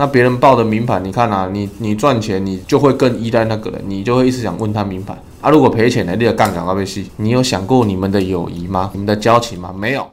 那别人报的名牌，你看啊，你你赚钱，你就会更依赖那个人，你就会一直想问他名牌啊。如果赔钱呢，你的杠杆会被吸。你有想过你们的友谊吗？你们的交情吗？没有。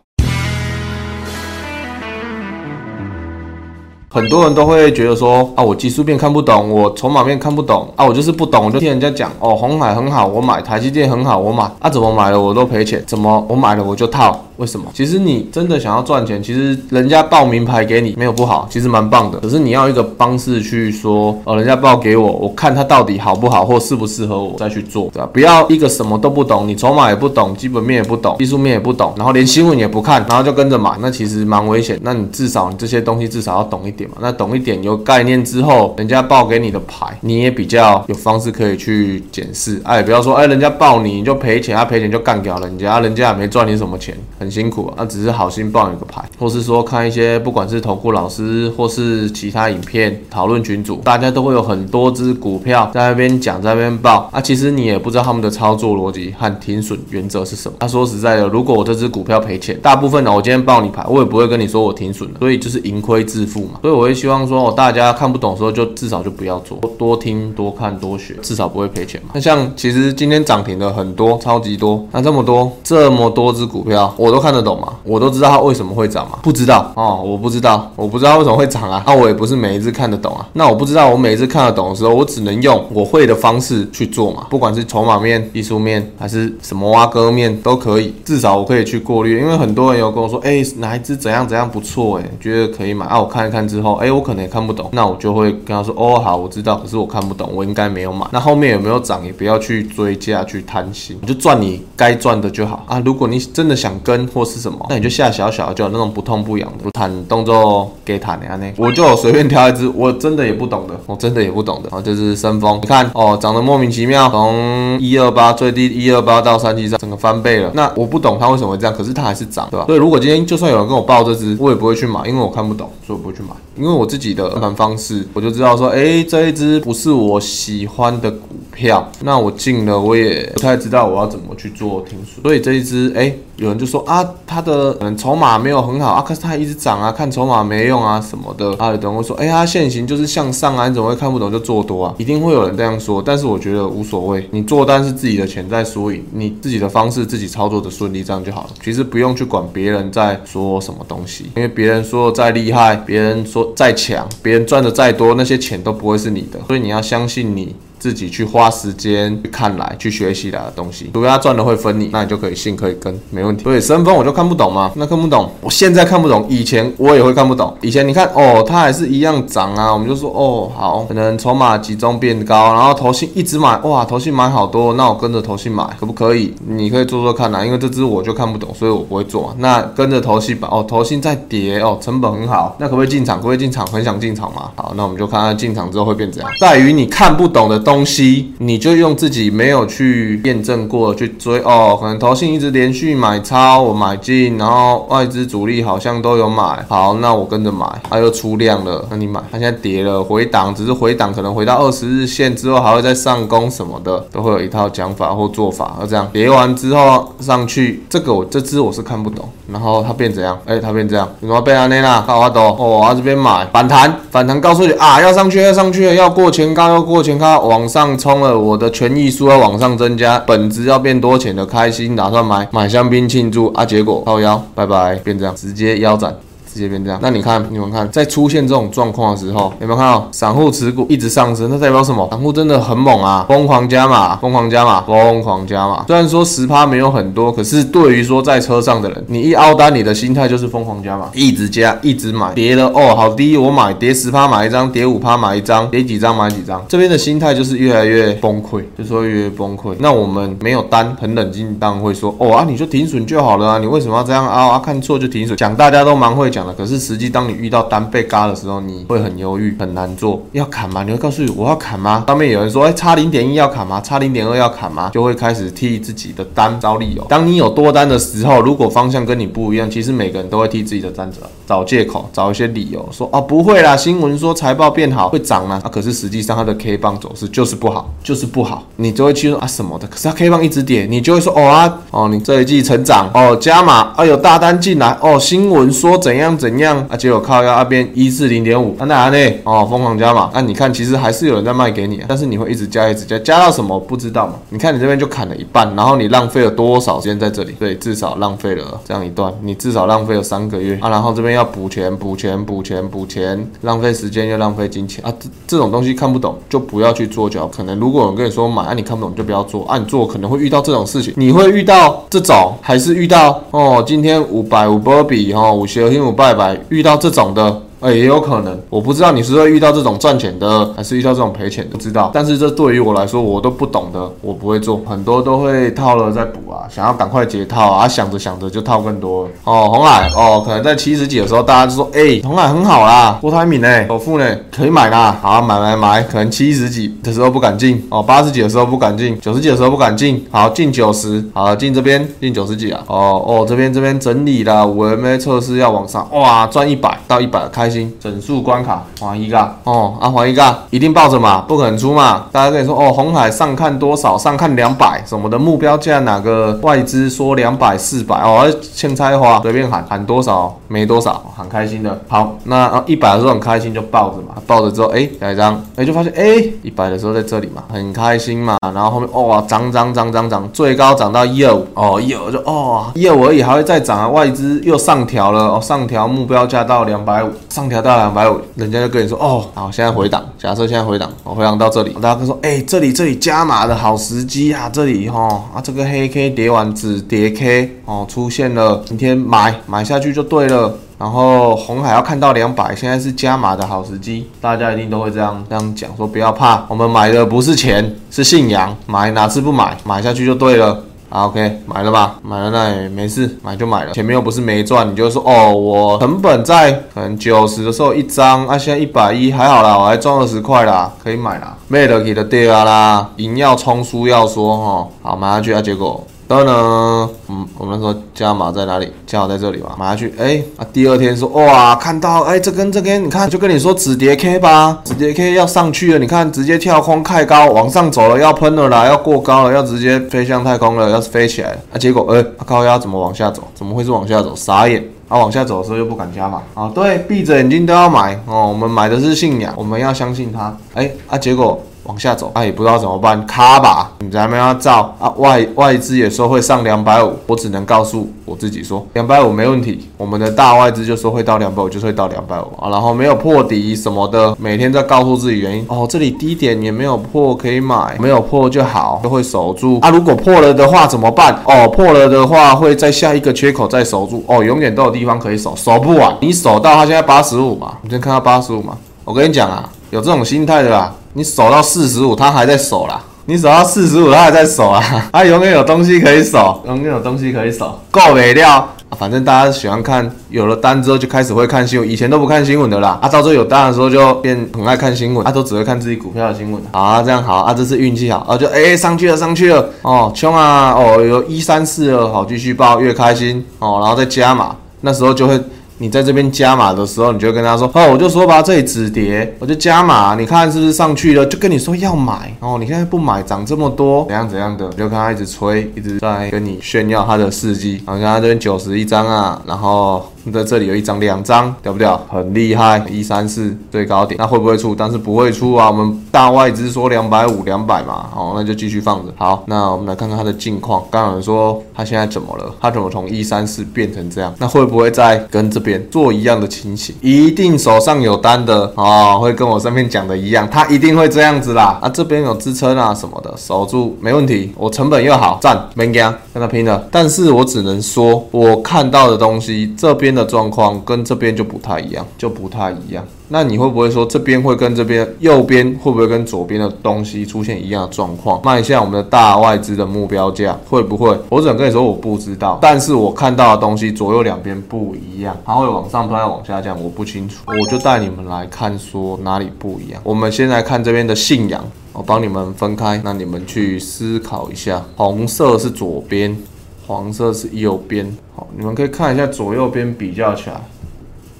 很多人都会觉得说啊，我技术面看不懂，我筹码面看不懂啊，我就是不懂，我就听人家讲哦，红海很好，我买台积电很好，我买啊，怎么买了我都赔钱，怎么我买了我就套？为什么？其实你真的想要赚钱，其实人家报名牌给你没有不好，其实蛮棒的。可是你要一个方式去说，哦，人家报给我，我看他到底好不好，或适不适合我再去做，对吧？不要一个什么都不懂，你筹码也不懂，基本面也不懂，技术面也不懂，然后连新闻也不看，然后就跟着买，那其实蛮危险。那你至少你这些东西至少要懂一点嘛。那懂一点有概念之后，人家报给你的牌，你也比较有方式可以去检视。哎，不要说哎，人家报你你就赔钱，他赔钱就干掉人家，人家也没赚你什么钱。很辛苦啊，那只是好心报一个牌，或是说看一些不管是投顾老师或是其他影片讨论群组，大家都会有很多只股票在那边讲，在那边报啊。其实你也不知道他们的操作逻辑和停损原则是什么。他说实在的，如果我这只股票赔钱，大部分呢我今天报你牌，我也不会跟你说我停损了，所以就是盈亏自负嘛。所以我会希望说，哦大家看不懂的时候就至少就不要做，多听多看多学，至少不会赔钱嘛。那像其实今天涨停的很多，超级多，那这么多这么多只股票，我都。看得懂吗？我都知道它为什么会涨吗？不知道哦，我不知道，我不知道为什么会涨啊。那我也不是每一次看得懂啊。那我不知道，我每一次看得懂的时候，我只能用我会的方式去做嘛。不管是筹码面、技术面，还是什么挖割面都可以，至少我可以去过滤。因为很多人有跟我说，哎，哪一只怎样怎样不错，哎，觉得可以买啊。我看一看之之后，哎，我可能也看不懂，那我就会跟他说，哦，好，我知道，可是我看不懂，我应该没有买。那后面有没有涨，也不要去追价去贪心，你就赚你该赚的就好啊。如果你真的想跟，或是什么，那你就下小小就有那种不痛不痒的，弹动作给弹的样呢。我就随便挑一只，我真的也不懂的，我真的也不懂的。然后就是深丰，你看哦，长得莫名其妙，从一二八最低一二八到三七三，整个翻倍了。那我不懂它为什么会这样，可是它还是涨，对吧？所以如果今天就算有人跟我报这只，我也不会去买，因为我看不懂，所以我不会去买。因为我自己的盘方式，我就知道说，哎，这一只不是我喜欢的股票，那我进了，我也不太知道我要怎么去做停损。所以这一只，哎。有人就说啊，他的嗯筹码没有很好啊，可是他一直涨啊，看筹码没用啊什么的啊。有人会说，哎呀，现行就是向上啊，你怎么会看不懂就做多啊？一定会有人这样说，但是我觉得无所谓，你做单是自己的潜在输赢，你自己的方式自己操作的顺利，这样就好了。其实不用去管别人在说什么东西，因为别人说的再厉害，别人说再强，别人赚的再多，那些钱都不会是你的，所以你要相信你。自己去花时间去看来去学习的东西，如果他赚了会分你，那你就可以信可以跟，没问题。所以升风我就看不懂嘛，那看不懂，我现在看不懂，以前我也会看不懂。以前你看哦，它还是一样涨啊，我们就说哦好，可能筹码集中变高，然后投信一直买，哇，投信买好多，那我跟着投信买可不可以？你可以做做看啊，因为这只我就看不懂，所以我不会做。那跟着投信买，哦，投信在跌哦，成本很好，那可不可以进场？可不可以进场？很想进场嘛？好，那我们就看看进场之后会变怎样。在于你看不懂的。东西你就用自己没有去验证过去追哦，可能投信一直连续买超，我买进，然后外资主力好像都有买，好，那我跟着买，它又出量了，那你买，它现在跌了回档，只是回档可能回到二十日线之后还会再上攻什么的，都会有一套讲法或做法，而这样跌完之后上去，这个我这支我是看不懂，然后它变怎样？哎，它变这样，什么贝安内啦，卡瓦多，哦，我这边买反弹，反弹告诉你啊，要上去，要上去，要过前高，要过前高，往。往上冲了，我的权益数要往上增加，本子要变多钱的开心，打算买买香槟庆祝啊，结果靠腰，拜拜，变这样，直接腰斩。直接变这样，那你看，你们看，在出现这种状况的时候，有没有看到散户持股一直上升？那代表什么？散户真的很猛啊，疯狂加码，疯狂加码，疯狂加码。虽然说十趴没有很多，可是对于说在车上的人，你一凹单，你的心态就是疯狂加码，一直加，一直买，跌了哦，好低，我买，跌十趴买一张，跌五趴买一张，跌几张买几张，这边的心态就是越来越崩溃，就说越来越崩溃。那我们没有单，很冷静，当然会说，哦啊，你就停损就好了啊，你为什么要这样凹啊？看错就停损，讲大家都蛮会讲。可是实际，当你遇到单被嘎的时候，你会很犹豫，很难做。要砍吗？你会告诉我要砍吗？上面有人说，哎，差零点一要砍吗？差零点二要砍吗？就会开始替自己的单找理由。当你有多单的时候，如果方向跟你不一样，其实每个人都会替自己的单子找借口，找一些理由，说哦不会啦，新闻说财报变好会涨啊，啊可是实际上它的 K 棒走势就是不好，就是不好。你就会去说啊什么的，可是它 K 棒一直跌，你就会说哦啊哦你这一季成长哦加码哦有大单进来哦新闻说怎样。怎样啊？结果靠要那边一四零点五，那哪呢？哦，疯狂加码。那你看，其实还是有人在卖给你，但是你会一直加，一直加，加到什么不知道嘛？你看你这边就砍了一半，然后你浪费了多少时间在这里？对，至少浪费了这样一段，你至少浪费了三个月啊。然后这边要补钱，补钱，补钱，补钱，浪费时间又浪费金钱啊。这这种东西看不懂就不要去做，就可能如果有人跟你说买，啊你看不懂就不要做，啊你做可能会遇到这种事情，你会遇到这种，还是遇到哦？今天五百五波比哦，五十二天五拜拜，遇到这种的。哎，也有可能，我不知道你是会遇到这种赚钱的，还是遇到这种赔钱的，不知道。但是这对于我来说，我都不懂的，我不会做。很多都会套了再补啊，想要赶快解套啊，想着想着就套更多。哦，红海哦，可能在七十几的时候，大家就说，哎，红海很好啦，郭台铭呢，首富呢，可以买啦，好买买买。可能七十几的时候不敢进，哦，八十几的时候不敢进，九十几的时候不敢进，好进九十，好进这边进九十几啊，哦哦，这边这边整理了，五 M A 测试要往上，哇，赚一百到一百开开心，整数。关卡黄一个哦啊黄一个一定抱着嘛，不可能出嘛。大家跟你说哦，红海上看多少？上看两百什么的目标价？哪个外资说两百四百哦？欠拆花随便喊喊多少没多少，很开心的。好，那一百的时候很开心就抱着嘛，抱着之后哎下一张哎就发现哎一百的时候在这里嘛，很开心嘛。然后后面哇涨涨涨涨涨，最高涨到一二五哦一二就哦一二五而已还会再涨啊，外资又上调了哦，上调目标价到两百五，上调到两百五。人家就跟你说哦，好，现在回档。假设现在回档，我回档到这里，大家说，哎，这里这里加码的好时机啊，这里哈啊，这个黑 K 叠完紫叠 K 哦出现了，今天买买下去就对了。然后红海要看到两百，现在是加码的好时机，大家一定都会这样这样讲，说不要怕，我们买的不是钱，是信仰，买哪次不买，买下去就对了。啊，OK，买了吧？买了那也没事，买就买了。前面又不是没赚，你就说哦，我成本在可能九十的时候一张，啊，现在一百一，还好啦，我还赚二十块啦，可以买啦。卖得给的对啊啦，赢要冲，输要说哈。好，买上去啊，结果。然后呢，嗯，我们说加码在哪里？加码在这里吧，买下去。哎，啊，第二天说，哇，看到，哎，这根这根，你看，就跟你说止跌 K 吧，止跌 K 要上去了，你看，直接跳空太高，往上走了，要喷了啦，要过高了，要直接飞向太空了，要飞起来了，啊，结果，哎，高压怎么往下走？怎么会是往下走？傻眼！啊，往下走的时候又不敢加码，啊，对，闭着眼睛都要买哦，我们买的是信仰，我们要相信它。哎，啊，结果。往下走，他也不知道怎么办，卡吧，你在那边要照啊，外外资也说会上两百五，我只能告诉我自己说两百五没问题，我们的大外资就说会到两百五，就是会到两百五。啊，然后没有破底什么的，每天在告诉自己原因。哦，这里低点也没有破可以买，没有破就好，就会守住。啊，如果破了的话怎么办？哦，破了的话会在下一个缺口再守住。哦，永远都有地方可以守，守不完，你守到它现在八十五嘛，你先看到八十五嘛，我跟你讲啊，有这种心态的啦。你守到四十五，他还在守啦。你守到四十五，他还在守啊。他永远有东西可以守，永远有东西可以守。够没料，反正大家喜欢看，有了单之后就开始会看新闻，以前都不看新闻的啦。啊，到最后有单的时候就变很爱看新闻，他都只会看自己股票的新闻。啊，这样好啊，这是运气好啊，就哎上去了上去了哦，冲啊哦，有一三四了，好继续报，越开心哦，然后再加码，那时候就会。你在这边加码的时候，你就跟他说：“哦，我就说吧，这里止跌，我就加码，你看是不是上去了？就跟你说要买哦，你现在不买，涨这么多，怎样怎样的？你就跟他一直吹，一直在跟你炫耀他的事迹。然后看他这边九十一张啊，然后。”在这里有一张、两张，屌不屌？很厉害，一三四最高点，那会不会出？但是不会出啊。我们大外资说两百五、两百嘛，好，那就继续放着。好，那我们来看看它的近况。刚刚有人说它现在怎么了？它怎么从一三四变成这样？那会不会再跟这边做一样的情形？一定手上有单的啊，会跟我上面讲的一样，它一定会这样子啦。啊，这边有支撑啊什么的，守住没问题。我成本又好，赚，没干，跟他拼了。但是我只能说，我看到的东西这边。的状况跟这边就不太一样，就不太一样。那你会不会说这边会跟这边右边会不会跟左边的东西出现一样的状况？卖向我们的大外资的目标价会不会？我只能跟你说我不知道，但是我看到的东西左右两边不一样，它会往上要往下降，我不清楚。我就带你们来看说哪里不一样。我们先来看这边的信仰，我帮你们分开，那你们去思考一下。红色是左边。黄色是右边，好，你们可以看一下左右边比较起来，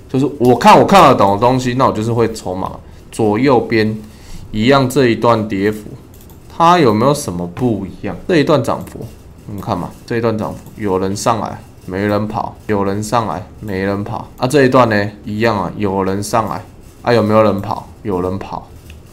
就是我看我看得懂的东西，那我就是会筹码。左右边一样，这一段跌幅，它有没有什么不一样？这一段涨幅，你们看嘛，这一段涨幅有人上来，没人跑，有人上来，没人跑。啊，这一段呢，一样啊，有人上来，啊，有没有人跑？有人跑。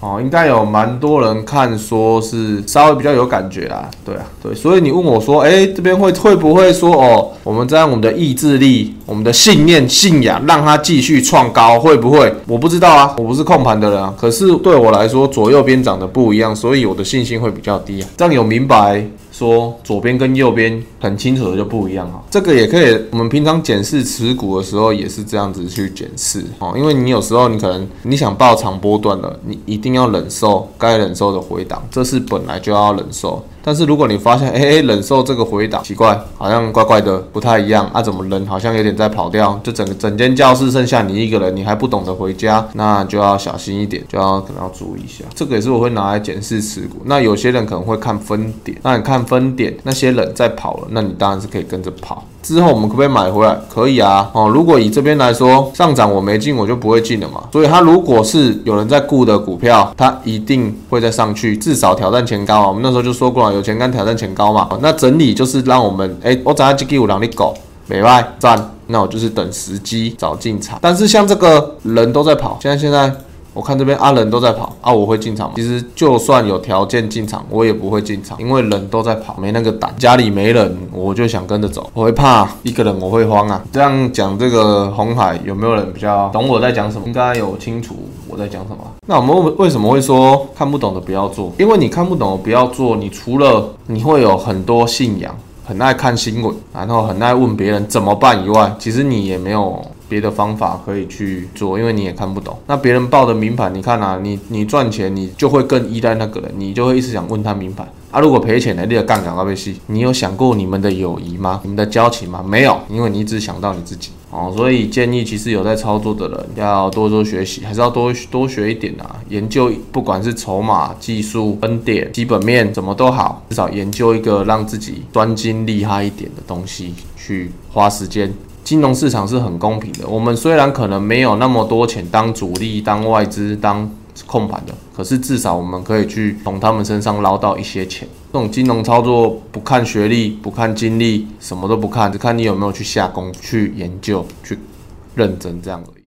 哦，应该有蛮多人看，说是稍微比较有感觉啦，对啊，对，所以你问我说，哎，这边会会不会说，哦，我们在我们的意志力、我们的信念、信仰，让它继续创高，会不会？我不知道啊，我不是控盘的人啊。可是对我来说，左右边长得不一样，所以我的信心会比较低啊。这样有明白？说左边跟右边很清楚的就不一样哈，这个也可以，我们平常检视持股的时候也是这样子去检视哦，因为你有时候你可能你想报长波段的，你一定要忍受该忍受的回档，这是本来就要忍受。但是如果你发现，哎，忍受这个回答奇怪，好像怪怪的，不太一样啊，怎么人好像有点在跑掉？就整个整间教室剩下你一个人，你还不懂得回家，那就要小心一点，就要可能要注意一下。这个也是我会拿来检视持股。那有些人可能会看分点，那你看分点，那些人在跑了，那你当然是可以跟着跑。之后我们可不可以买回来？可以啊，哦，如果以这边来说，上涨我没进，我就不会进了嘛。所以它如果是有人在顾的股票，它一定会再上去，至少挑战前高啊。我们那时候就说过了，有钱干挑战前高嘛。那整理就是让我们，哎，我找下这个五两的狗，没外赚，那我就是等时机找进场。但是像这个人都在跑，现在现在。我看这边啊，人都在跑啊，我会进场吗？其实就算有条件进场，我也不会进场，因为人都在跑，没那个胆。家里没人，我就想跟着走，我会怕一个人，我会慌啊。这样讲这个红海有没有人比较懂我在讲什么？应该有清楚我在讲什么。那我们为什么会说看不懂的不要做？因为你看不懂的不要做，你除了你会有很多信仰，很爱看新闻，然后很爱问别人怎么办以外，其实你也没有。别的方法可以去做，因为你也看不懂。那别人报的名牌，你看啊，你你赚钱，你就会更依赖那个人，你就会一直想问他名牌。啊，如果赔钱的，你的杠杆要被吸。你有想过你们的友谊吗？你们的交情吗？没有，因为你一直想到你自己哦。所以建议，其实有在操作的人要多多学习，还是要多多学一点啊。研究不管是筹码、技术、分点、基本面，怎么都好，至少研究一个让自己专精厉害一点的东西，去花时间。金融市场是很公平的。我们虽然可能没有那么多钱当主力、当外资、当控盘的，可是至少我们可以去从他们身上捞到一些钱。这种金融操作不看学历、不看经历，什么都不看，只看你有没有去下功、去研究、去认真这样而已。